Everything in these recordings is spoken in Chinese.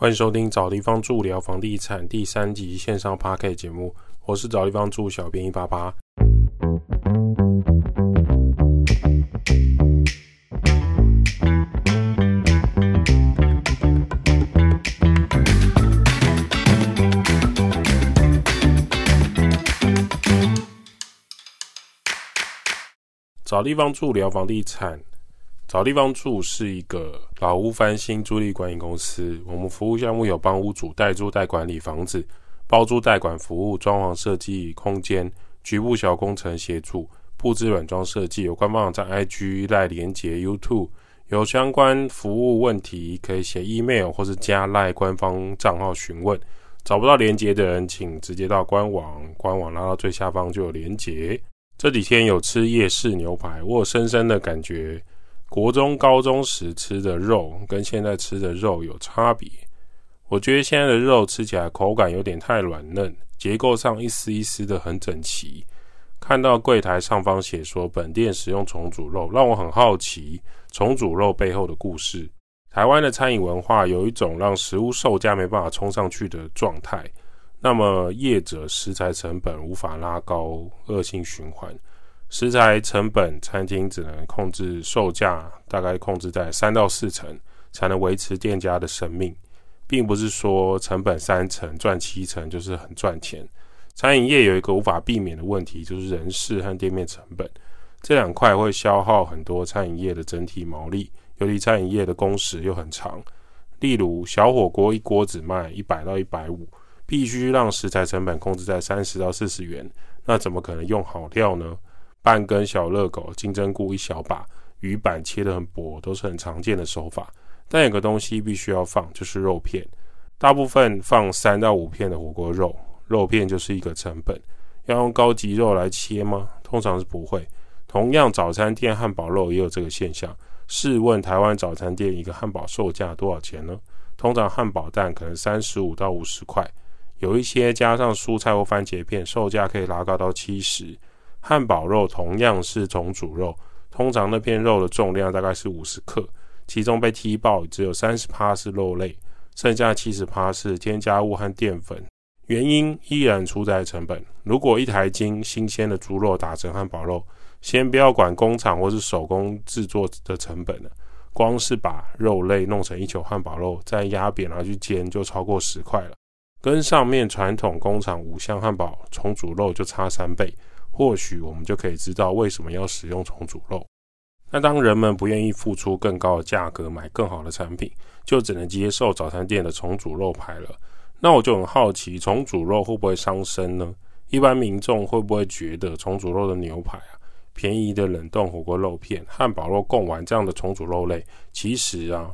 欢迎收听找地方住聊房地产第三集线上 p a r k 节目，我是找地方住小编一八八。找地方住聊房地产。找地方住是一个老屋翻新租赁管理公司，我们服务项目有帮屋主代租代管理房子、包租代管服务、装潢设计空间、局部小工程协助、布置软装设计。有官方网站 IG 赖连接 YouTube，有相关服务问题可以写 email 或是加赖官方账号询问。找不到连接的人，请直接到官网，官网拉到最下方就有连接。这几天有吃夜市牛排，我有深深的感觉。国中、高中时吃的肉跟现在吃的肉有差别。我觉得现在的肉吃起来口感有点太软嫩，结构上一丝一丝的很整齐。看到柜台上方写说本店使用重组肉，让我很好奇重组肉背后的故事。台湾的餐饮文化有一种让食物售价没办法冲上去的状态，那么业者食材成本无法拉高，恶性循环。食材成本，餐厅只能控制售价，大概控制在三到四成，才能维持店家的生命，并不是说成本三成赚七成就是很赚钱。餐饮业有一个无法避免的问题，就是人事和店面成本这两块会消耗很多餐饮业的整体毛利，尤其餐饮业的工时又很长。例如小火锅一锅只卖一百到一百五，必须让食材成本控制在三十到四十元，那怎么可能用好料呢？半根小热狗、金针菇一小把，鱼板切得很薄，都是很常见的手法。但有个东西必须要放，就是肉片。大部分放三到五片的火锅肉，肉片就是一个成本。要用高级肉来切吗？通常是不会。同样，早餐店汉堡肉也有这个现象。试问台湾早餐店一个汉堡售价多少钱呢？通常汉堡蛋可能三十五到五十块，有一些加上蔬菜或番茄片，售价可以拉高到七十。汉堡肉同样是重组肉，通常那片肉的重量大概是五十克，其中被踢爆只有三十趴是肉类，剩下七十趴是添加物和淀粉。原因依然出在成本。如果一台斤新鲜的猪肉打成汉堡肉，先不要管工厂或是手工制作的成本了，光是把肉类弄成一球汉堡肉，再压扁拿去煎，就超过十块了，跟上面传统工厂五香汉堡重组肉就差三倍。或许我们就可以知道为什么要使用重组肉。那当人们不愿意付出更高的价格买更好的产品，就只能接受早餐店的重组肉排了。那我就很好奇，重组肉会不会伤身呢？一般民众会不会觉得重组肉的牛排啊、便宜的冷冻火锅肉片、汉堡肉、贡丸这样的重组肉类，其实啊，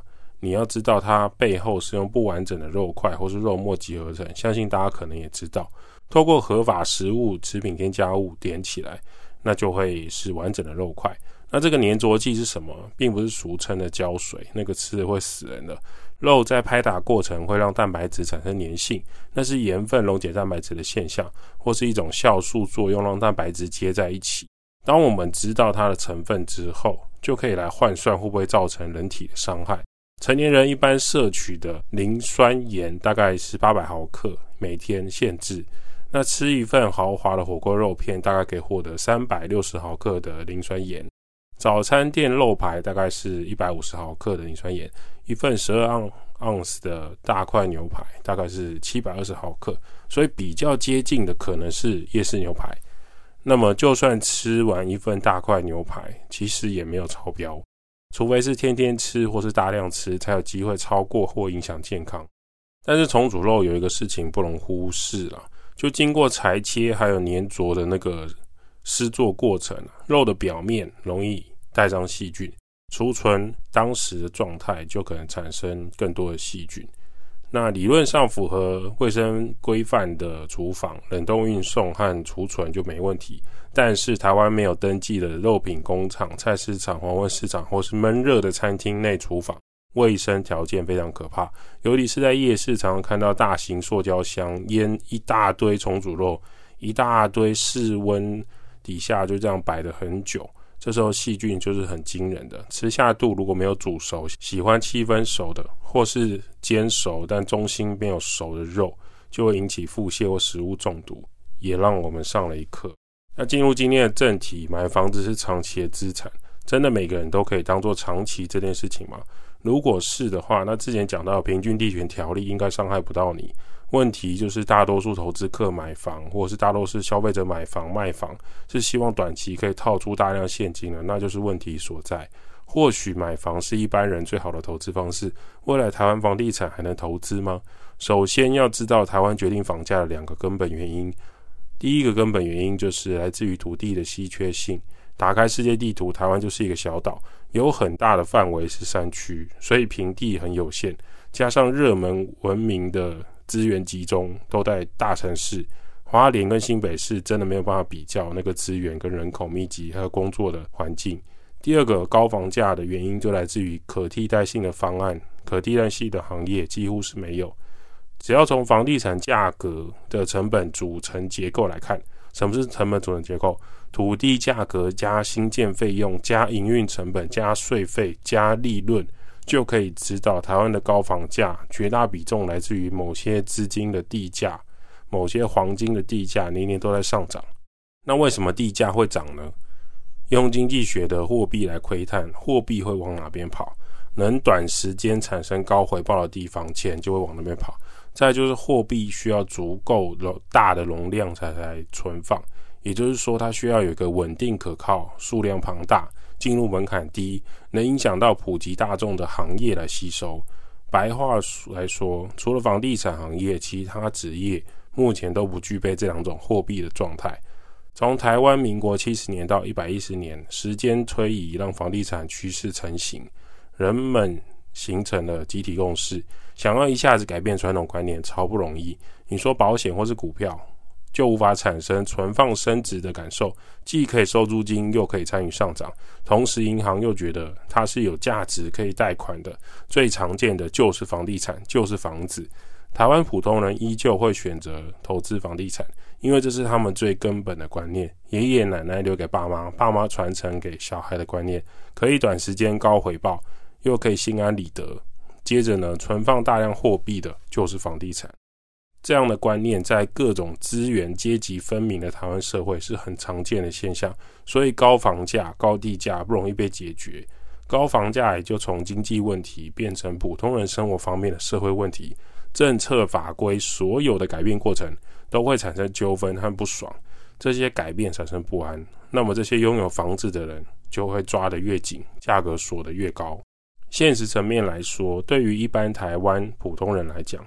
你要知道它背后是用不完整的肉块或是肉末集合成。相信大家可能也知道。透过合法食物、食品添加物点起来，那就会是完整的肉块。那这个粘着剂是什么？并不是俗称的胶水，那个吃了会死人的。肉在拍打过程会让蛋白质产生粘性，那是盐分溶解蛋白质的现象，或是一种酵素作用让蛋白质接在一起。当我们知道它的成分之后，就可以来换算会不会造成人体的伤害。成年人一般摄取的磷酸盐大概是八百毫克每天限制。那吃一份豪华的火锅肉片，大概可以获得三百六十毫克的磷酸盐。早餐店肉排大概是一百五十毫克的磷酸盐。一份十二盎盎司的大块牛排大概是七百二十毫克，所以比较接近的可能是夜市牛排。那么，就算吃完一份大块牛排，其实也没有超标，除非是天天吃或是大量吃，才有机会超过或影响健康。但是重组肉有一个事情不容忽视了。就经过裁切还有粘着的那个施作过程，肉的表面容易带上细菌，储存当时的状态就可能产生更多的细菌。那理论上符合卫生规范的厨房冷冻运送和储存就没问题，但是台湾没有登记的肉品工厂、菜市场、黄昏市场或是闷热的餐厅内厨房。卫生条件非常可怕，尤其是在夜市，常常看到大型塑胶箱腌一大堆重组肉，一大堆室温底下就这样摆了很久，这时候细菌就是很惊人的。吃下肚如果没有煮熟，喜欢七分熟的，或是煎熟但中心没有熟的肉，就会引起腹泻或食物中毒，也让我们上了一课。那进入今天的正题，买房子是长期的资产，真的每个人都可以当做长期这件事情吗？如果是的话，那之前讲到平均地权条例应该伤害不到你。问题就是大多数投资客买房，或者是大多数消费者买房卖房，是希望短期可以套出大量现金的，那就是问题所在。或许买房是一般人最好的投资方式，未来台湾房地产还能投资吗？首先要知道台湾决定房价的两个根本原因。第一个根本原因就是来自于土地的稀缺性。打开世界地图，台湾就是一个小岛，有很大的范围是山区，所以平地很有限。加上热门文明的资源集中都在大城市，花莲跟新北市真的没有办法比较那个资源跟人口密集还有工作的环境。第二个高房价的原因就来自于可替代性的方案，可替代性的行业几乎是没有。只要从房地产价格的成本组成结构来看，什么是成本组成结构？土地价格加新建费用加营运成本加税费加利润，就可以知道台湾的高房价绝大比重来自于某些资金的地价，某些黄金的地价年年都在上涨。那为什么地价会涨呢？用经济学的货币来窥探，货币会往哪边跑？能短时间产生高回报的地方，钱就会往那边跑。再就是货币需要足够大的容量才来存放，也就是说，它需要有一个稳定可靠、数量庞大、进入门槛低、能影响到普及大众的行业来吸收。白话来说，除了房地产行业，其他职业目前都不具备这两种货币的状态。从台湾民国七十年到一百一十年，时间推移，让房地产趋势成型，人们形成了集体共识。想要一下子改变传统观念，超不容易。你说保险或是股票，就无法产生存放升值的感受，既可以收租金，又可以参与上涨。同时，银行又觉得它是有价值可以贷款的。最常见的就是房地产，就是房子。台湾普通人依旧会选择投资房地产，因为这是他们最根本的观念。爷爷奶奶留给爸妈，爸妈传承给小孩的观念，可以短时间高回报，又可以心安理得。接着呢，存放大量货币的就是房地产。这样的观念在各种资源阶级分明的台湾社会是很常见的现象，所以高房价、高地价不容易被解决。高房价也就从经济问题变成普通人生活方面的社会问题。政策法规所有的改变过程都会产生纠纷和不爽，这些改变产生不安，那么这些拥有房子的人就会抓得越紧，价格锁得越高。现实层面来说，对于一般台湾普通人来讲，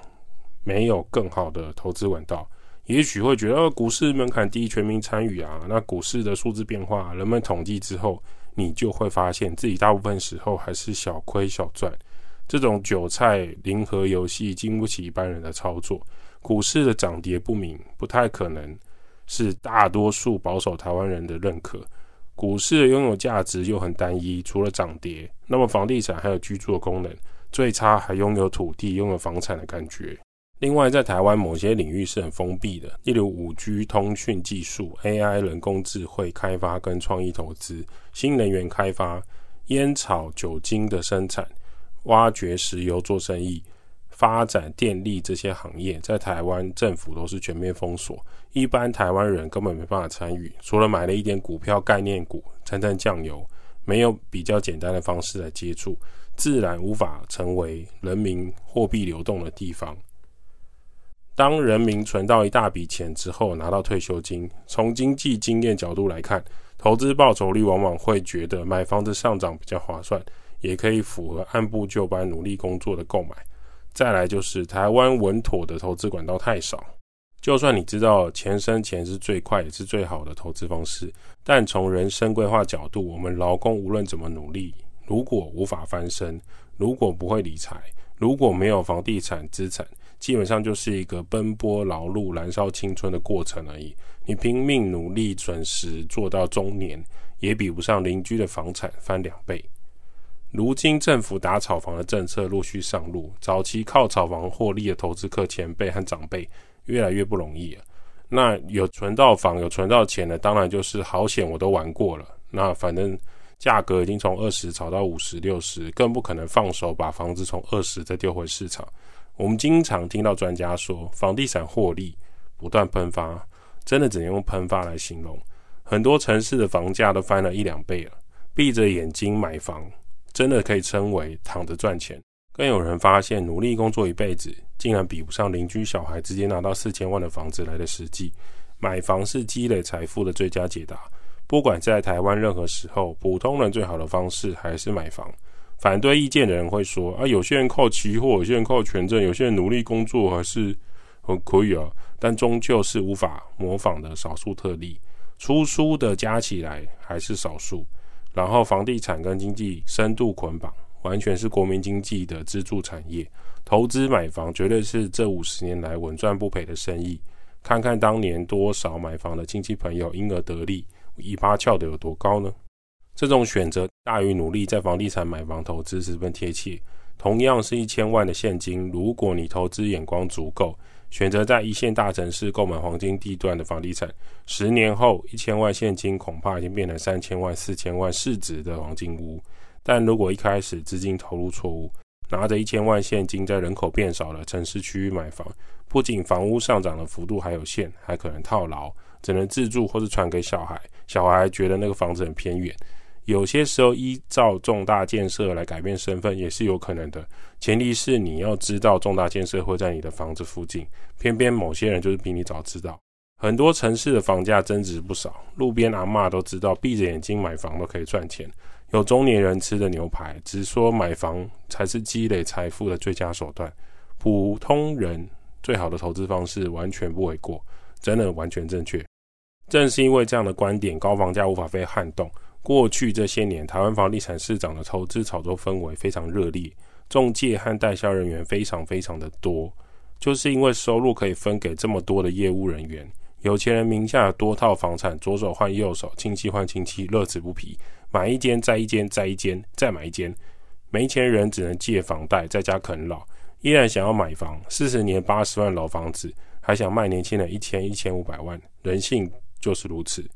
没有更好的投资管道。也许会觉得股市门槛低，全民参与啊。那股市的数字变化，人们统计之后，你就会发现自己大部分时候还是小亏小赚。这种韭菜零和游戏经不起一般人的操作。股市的涨跌不明，不太可能是大多数保守台湾人的认可。股市拥有价值又很单一，除了涨跌，那么房地产还有居住的功能，最差还拥有土地、拥有房产的感觉。另外，在台湾某些领域是很封闭的，例如五 G 通讯技术、AI 人工智慧开发跟创意投资、新能源开发、烟草酒精的生产、挖掘石油做生意。发展电力这些行业，在台湾政府都是全面封锁，一般台湾人根本没办法参与，除了买了一点股票概念股沾沾酱油，没有比较简单的方式来接触，自然无法成为人民货币流动的地方。当人民存到一大笔钱之后，拿到退休金，从经济经验角度来看，投资报酬率往往会觉得买房子上涨比较划算，也可以符合按部就班努力工作的购买。再来就是台湾稳妥的投资管道太少，就算你知道钱生钱是最快也是最好的投资方式，但从人生规划角度，我们劳工无论怎么努力，如果无法翻身，如果不会理财，如果没有房地产资产，基本上就是一个奔波劳碌、燃烧青春的过程而已。你拼命努力，准时做到中年，也比不上邻居的房产翻两倍。如今政府打炒房的政策陆续上路，早期靠炒房获利的投资客前辈和长辈越来越不容易了。那有存到房、有存到钱的，当然就是好险，我都玩过了。那反正价格已经从二十炒到五十、六十，更不可能放手把房子从二十再丢回市场。我们经常听到专家说，房地产获利不断喷发，真的只能用喷发来形容。很多城市的房价都翻了一两倍了，闭着眼睛买房，真的可以称为躺着赚钱。更有人发现，努力工作一辈子，竟然比不上邻居小孩直接拿到四千万的房子来的实际。买房是积累财富的最佳解答。不管在台湾任何时候，普通人最好的方式还是买房。反对意见的人会说：啊，有些人靠期货，有些人靠权证，有些人努力工作还是很可以啊。但终究是无法模仿的少数特例。出书的加起来还是少数。然后房地产跟经济深度捆绑，完全是国民经济的支柱产业。投资买房绝对是这五十年来稳赚不赔的生意。看看当年多少买房的亲戚朋友因而得利。尾巴翘得有多高呢？这种选择大于努力在房地产买房投资十分贴切。同样是一千万的现金，如果你投资眼光足够，选择在一线大城市购买黄金地段的房地产，十年后一千万现金恐怕已经变成三千万、四千万市值的黄金屋。但如果一开始资金投入错误，拿着一千万现金在人口变少的城市区域买房，不仅房屋上涨的幅度还有限，还可能套牢。只能自住或是传给小孩，小孩觉得那个房子很偏远。有些时候依照重大建设来改变身份也是有可能的，前提是你要知道重大建设会在你的房子附近。偏偏某些人就是比你早知道。很多城市的房价增值不少，路边阿嬷都知道，闭着眼睛买房都可以赚钱。有中年人吃的牛排，只说买房才是积累财富的最佳手段。普通人最好的投资方式，完全不为过。真的完全正确。正是因为这样的观点，高房价无法被撼动。过去这些年，台湾房地产市场的投资炒作氛围非常热烈，中介和代销人员非常非常的多。就是因为收入可以分给这么多的业务人员，有钱人名下的多套房产，左手换右手，亲戚换亲戚，乐此不疲。买一间再一间再一间再买一间，没钱人只能借房贷在家啃老，依然想要买房。四十年八十万老房子。还想卖年轻人一千一千五百万，人性就是如此。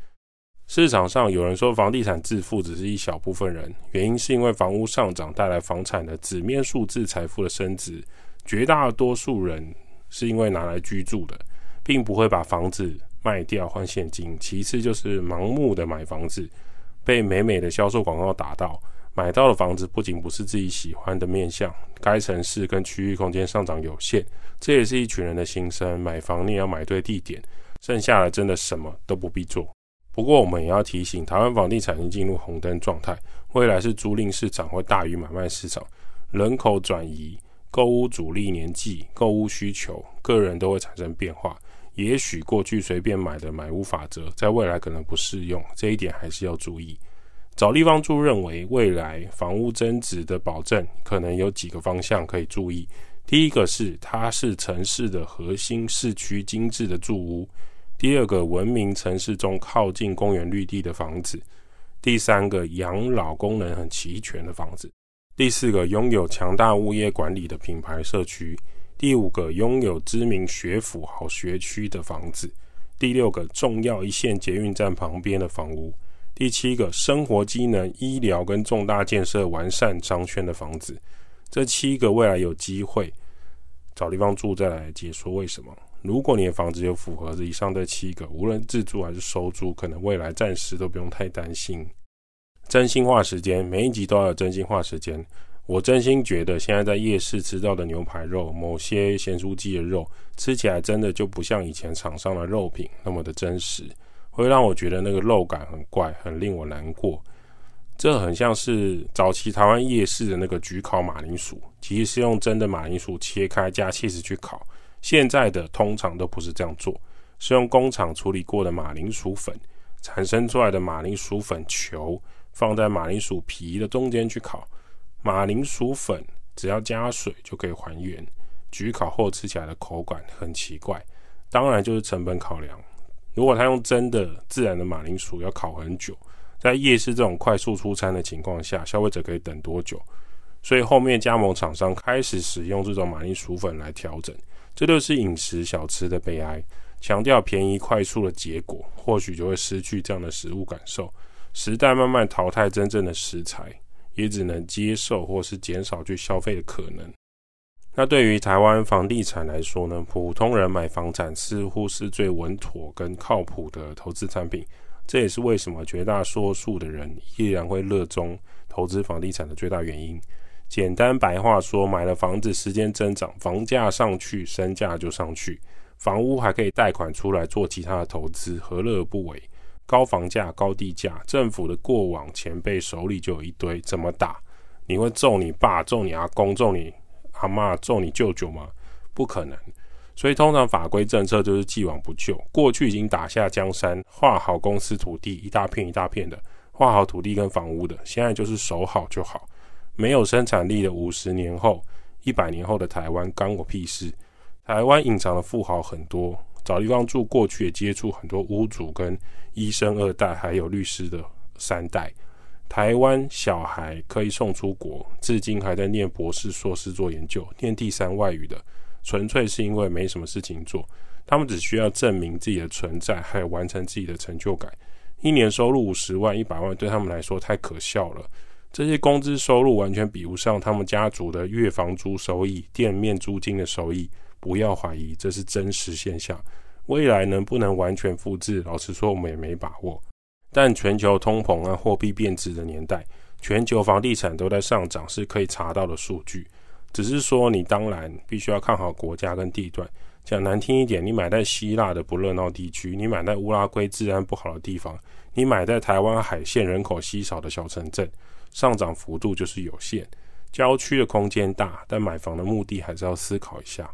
市场上有人说房地产致富只是一小部分人，原因是因为房屋上涨带来房产的纸面数字财富的升值，绝大多数人是因为拿来居住的，并不会把房子卖掉换现金。其次就是盲目的买房子，被美美的销售广告打到。买到的房子不仅不是自己喜欢的面相，该城市跟区域空间上涨有限，这也是一群人的心声。买房你要买对地点，剩下的真的什么都不必做。不过我们也要提醒，台湾房地产已经进入红灯状态，未来是租赁市场会大于买卖市场，人口转移、购物主力年纪、购物需求，个人都会产生变化。也许过去随便买的买屋法则，在未来可能不适用，这一点还是要注意。找地方住认为，未来房屋增值的保证可能有几个方向可以注意。第一个是它是城市的核心市区精致的住屋；第二个，文明城市中靠近公园绿地的房子；第三个，养老功能很齐全的房子；第四个，拥有强大物业管理的品牌社区；第五个，拥有知名学府好学区的房子；第六个，重要一线捷运站旁边的房屋。第七个，生活机能、医疗跟重大建设完善商圈的房子，这七个未来有机会。找地方住，再来解说为什么。如果你的房子有符合以上这七个，无论自住还是收租，可能未来暂时都不用太担心。真心话时间，每一集都要有真心话时间。我真心觉得，现在在夜市吃到的牛排肉，某些咸酥鸡的肉，吃起来真的就不像以前厂商的肉品那么的真实。会让我觉得那个肉感很怪，很令我难过。这很像是早期台湾夜市的那个焗烤马铃薯，其实是用真的马铃薯切开加气势去烤。现在的通常都不是这样做，是用工厂处理过的马铃薯粉产生出来的马铃薯粉球，放在马铃薯皮的中间去烤。马铃薯粉只要加水就可以还原，焗烤后吃起来的口感很奇怪。当然就是成本考量。如果他用真的自然的马铃薯，要烤很久，在夜市这种快速出餐的情况下，消费者可以等多久？所以后面加盟厂商开始使用这种马铃薯粉来调整，这就是饮食小吃的悲哀。强调便宜快速的结果，或许就会失去这样的食物感受。时代慢慢淘汰真正的食材，也只能接受或是减少去消费的可能。那对于台湾房地产来说呢，普通人买房产似乎是最稳妥跟靠谱的投资产品。这也是为什么绝大多数的人依然会热衷投资房地产的最大原因。简单白话说，买了房子，时间增长，房价上去，身价就上去。房屋还可以贷款出来做其他的投资，何乐而不为？高房价、高地价，政府的过往前辈手里就有一堆，怎么打？你会揍你爸、揍你阿公、揍你阿妈、揍你舅舅吗？不可能。所以通常法规政策就是既往不咎。过去已经打下江山，划好公司土地，一大片一大片的，划好土地跟房屋的，现在就是守好就好。没有生产力的五十年后、一百年后的台湾，干我屁事！台湾隐藏的富豪很多，找地方住。过去也接触很多屋主、跟医生二代，还有律师的三代。台湾小孩可以送出国，至今还在念博士、硕士做研究，念第三外语的，纯粹是因为没什么事情做。他们只需要证明自己的存在，还有完成自己的成就感。一年收入五十万、一百万，对他们来说太可笑了。这些工资收入完全比不上他们家族的月房租收益、店面租金的收益。不要怀疑，这是真实现象。未来能不能完全复制？老实说，我们也没把握。但全球通膨啊、货币贬值的年代，全球房地产都在上涨，是可以查到的数据。只是说，你当然必须要看好国家跟地段。讲难听一点，你买在希腊的不热闹地区，你买在乌拉圭治安不好的地方，你买在台湾海线人口稀少的小城镇。上涨幅度就是有限，郊区的空间大，但买房的目的还是要思考一下。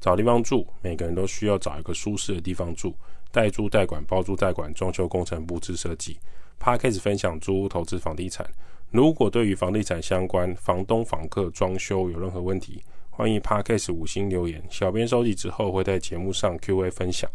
找地方住，每个人都需要找一个舒适的地方住。代租代管、包租代管、装修工程、布置设计。p a r k a s 分享租屋投资房地产。如果对于房地产相关、房东、房客、装修有任何问题，欢迎 p a r k a s 五星留言，小编收集之后会在节目上 Q&A 分享。